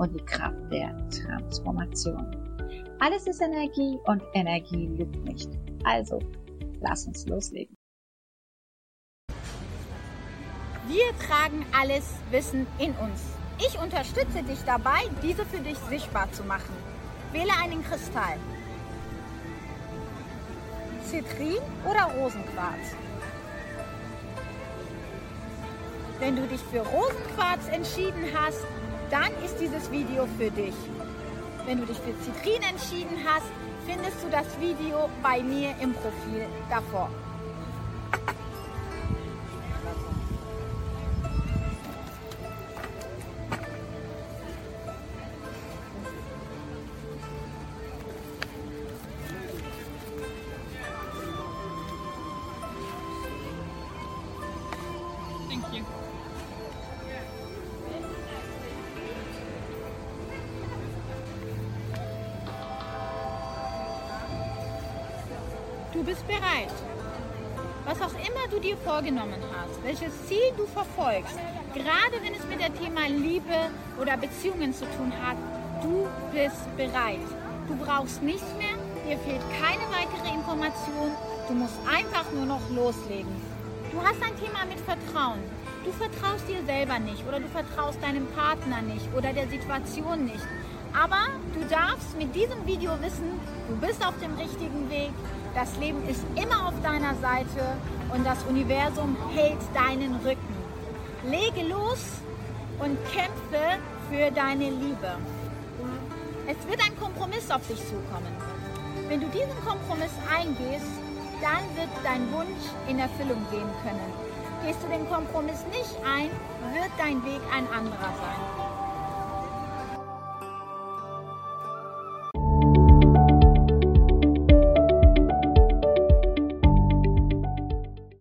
und die Kraft der Transformation. Alles ist Energie und Energie lügt nicht. Also, lass uns loslegen. Wir tragen alles Wissen in uns. Ich unterstütze dich dabei, diese für dich sichtbar zu machen. Wähle einen Kristall. Zitrin oder Rosenquarz. Wenn du dich für Rosenquarz entschieden hast, dann ist dieses Video für dich. Wenn du dich für Zitrin entschieden hast, findest du das Video bei mir im Profil davor. Du bist bereit. Was auch immer du dir vorgenommen hast, welches Ziel du verfolgst, gerade wenn es mit dem Thema Liebe oder Beziehungen zu tun hat, du bist bereit. Du brauchst nichts mehr, dir fehlt keine weitere Information, du musst einfach nur noch loslegen. Du hast ein Thema mit Vertrauen. Du vertraust dir selber nicht oder du vertraust deinem Partner nicht oder der Situation nicht. Aber du darfst mit diesem Video wissen, du bist auf dem richtigen Weg, das Leben ist immer auf deiner Seite und das Universum hält deinen Rücken. Lege los und kämpfe für deine Liebe. Es wird ein Kompromiss auf dich zukommen. Wenn du diesen Kompromiss eingehst, dann wird dein Wunsch in Erfüllung gehen können. Gehst du den Kompromiss nicht ein, wird dein Weg ein anderer sein.